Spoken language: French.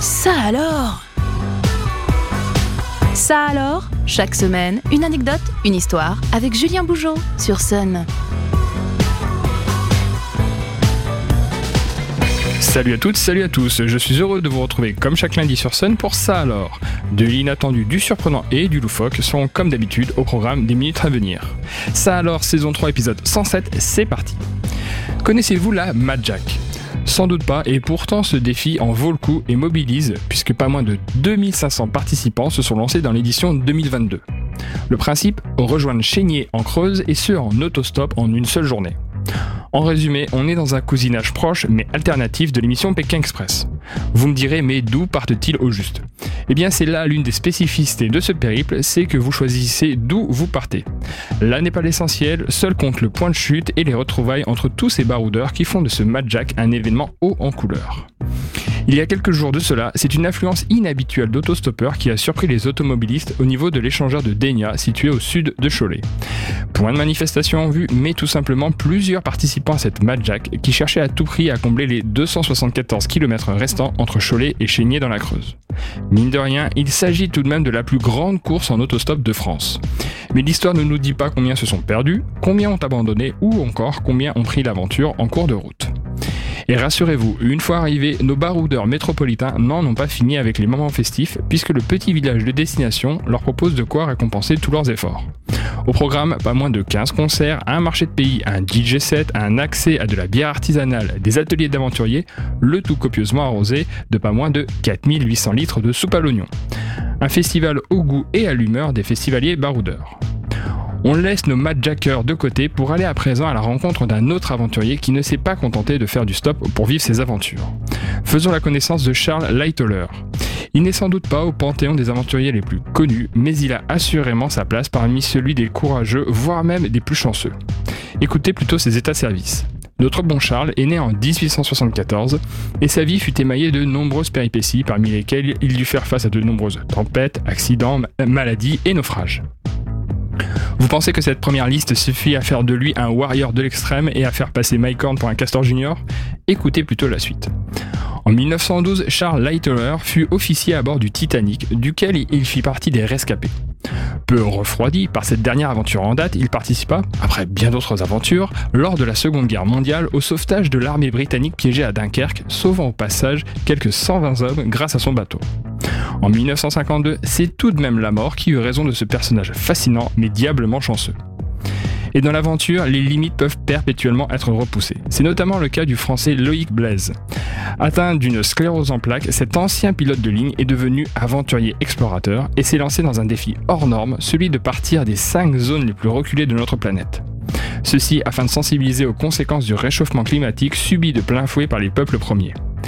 Ça alors? Ça alors? Chaque semaine, une anecdote, une histoire avec Julien Bougeot sur Sun. Salut à toutes, salut à tous, je suis heureux de vous retrouver comme chaque lundi sur Sun pour ça alors. De l'inattendu, du surprenant et du loufoque sont comme d'habitude au programme des minutes à venir. Ça alors, saison 3, épisode 107, c'est parti. Connaissez-vous la Mad Jack sans doute pas, et pourtant ce défi en vaut le coup et mobilise, puisque pas moins de 2500 participants se sont lancés dans l'édition 2022. Le principe, rejoindre Chénier en Creuse et ce en autostop en une seule journée. En résumé, on est dans un cousinage proche mais alternatif de l'émission Pékin Express. Vous me direz, mais d'où partent-ils au juste? Eh bien, c'est là l'une des spécificités de ce périple, c'est que vous choisissez d'où vous partez. Là n'est pas l'essentiel, seul compte le point de chute et les retrouvailles entre tous ces baroudeurs qui font de ce Mad Jack un événement haut en couleur. Il y a quelques jours de cela, c'est une influence inhabituelle d'autostoppeurs qui a surpris les automobilistes au niveau de l'échangeur de Denia situé au sud de Cholet. Point de manifestation en vue, mais tout simplement plusieurs participants à cette Mad Jack qui cherchaient à tout prix à combler les 274 km restants entre Cholet et Chénier dans la Creuse. Mine de rien, il s'agit tout de même de la plus grande course en autostop de France. Mais l'histoire ne nous dit pas combien se sont perdus, combien ont abandonné ou encore combien ont pris l'aventure en cours de route. Et rassurez-vous, une fois arrivés, nos baroudeurs métropolitains n'en ont pas fini avec les moments festifs, puisque le petit village de destination leur propose de quoi récompenser tous leurs efforts. Au programme, pas moins de 15 concerts, un marché de pays, un DJ set, un accès à de la bière artisanale, des ateliers d'aventuriers, le tout copieusement arrosé de pas moins de 4800 litres de soupe à l'oignon. Un festival au goût et à l'humeur des festivaliers baroudeurs. On laisse nos Jackers de côté pour aller à présent à la rencontre d'un autre aventurier qui ne s'est pas contenté de faire du stop pour vivre ses aventures. Faisons la connaissance de Charles Lightoller. Il n'est sans doute pas au panthéon des aventuriers les plus connus, mais il a assurément sa place parmi celui des courageux, voire même des plus chanceux. Écoutez plutôt ses états-services. Notre bon Charles est né en 1874 et sa vie fut émaillée de nombreuses péripéties parmi lesquelles il dut faire face à de nombreuses tempêtes, accidents, maladies et naufrages. Vous pensez que cette première liste suffit à faire de lui un warrior de l'extrême et à faire passer Mike pour un castor junior? Écoutez plutôt la suite. En 1912, Charles Lightler fut officier à bord du Titanic, duquel il fit partie des rescapés. Peu refroidi par cette dernière aventure en date, il participa, après bien d'autres aventures, lors de la Seconde Guerre mondiale au sauvetage de l'armée britannique piégée à Dunkerque, sauvant au passage quelques 120 hommes grâce à son bateau. En 1952, c'est tout de même la mort qui eut raison de ce personnage fascinant mais diablement chanceux. Et dans l'aventure, les limites peuvent perpétuellement être repoussées. C'est notamment le cas du français Loïc Blaise. Atteint d'une sclérose en plaques, cet ancien pilote de ligne est devenu aventurier explorateur et s'est lancé dans un défi hors norme, celui de partir des 5 zones les plus reculées de notre planète. Ceci afin de sensibiliser aux conséquences du réchauffement climatique subi de plein fouet par les peuples premiers.